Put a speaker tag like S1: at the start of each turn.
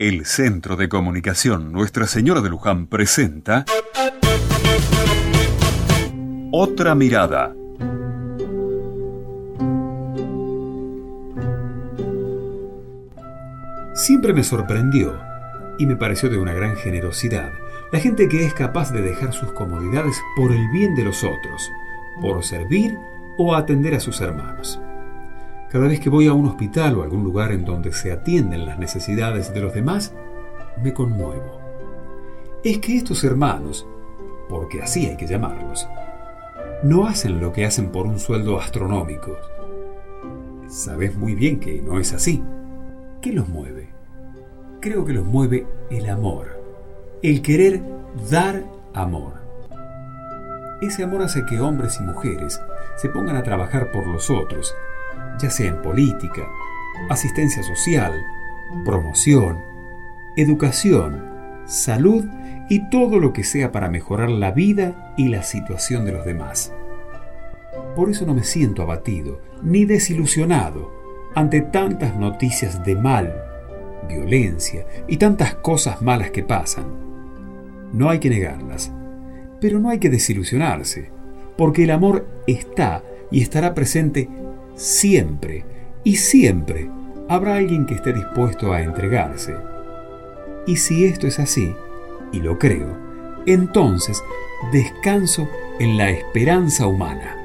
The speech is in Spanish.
S1: El Centro de Comunicación Nuestra Señora de Luján presenta Otra Mirada.
S2: Siempre me sorprendió y me pareció de una gran generosidad la gente que es capaz de dejar sus comodidades por el bien de los otros, por servir o atender a sus hermanos. Cada vez que voy a un hospital o algún lugar en donde se atienden las necesidades de los demás, me conmuevo. Es que estos hermanos, porque así hay que llamarlos, no hacen lo que hacen por un sueldo astronómico. Sabes muy bien que no es así. ¿Qué los mueve? Creo que los mueve el amor, el querer dar amor. Ese amor hace que hombres y mujeres se pongan a trabajar por los otros ya sea en política, asistencia social, promoción, educación, salud y todo lo que sea para mejorar la vida y la situación de los demás. Por eso no me siento abatido ni desilusionado ante tantas noticias de mal, violencia y tantas cosas malas que pasan. No hay que negarlas, pero no hay que desilusionarse, porque el amor está y estará presente siempre y siempre habrá alguien que esté dispuesto a entregarse. Y si esto es así, y lo creo, entonces descanso en la esperanza humana.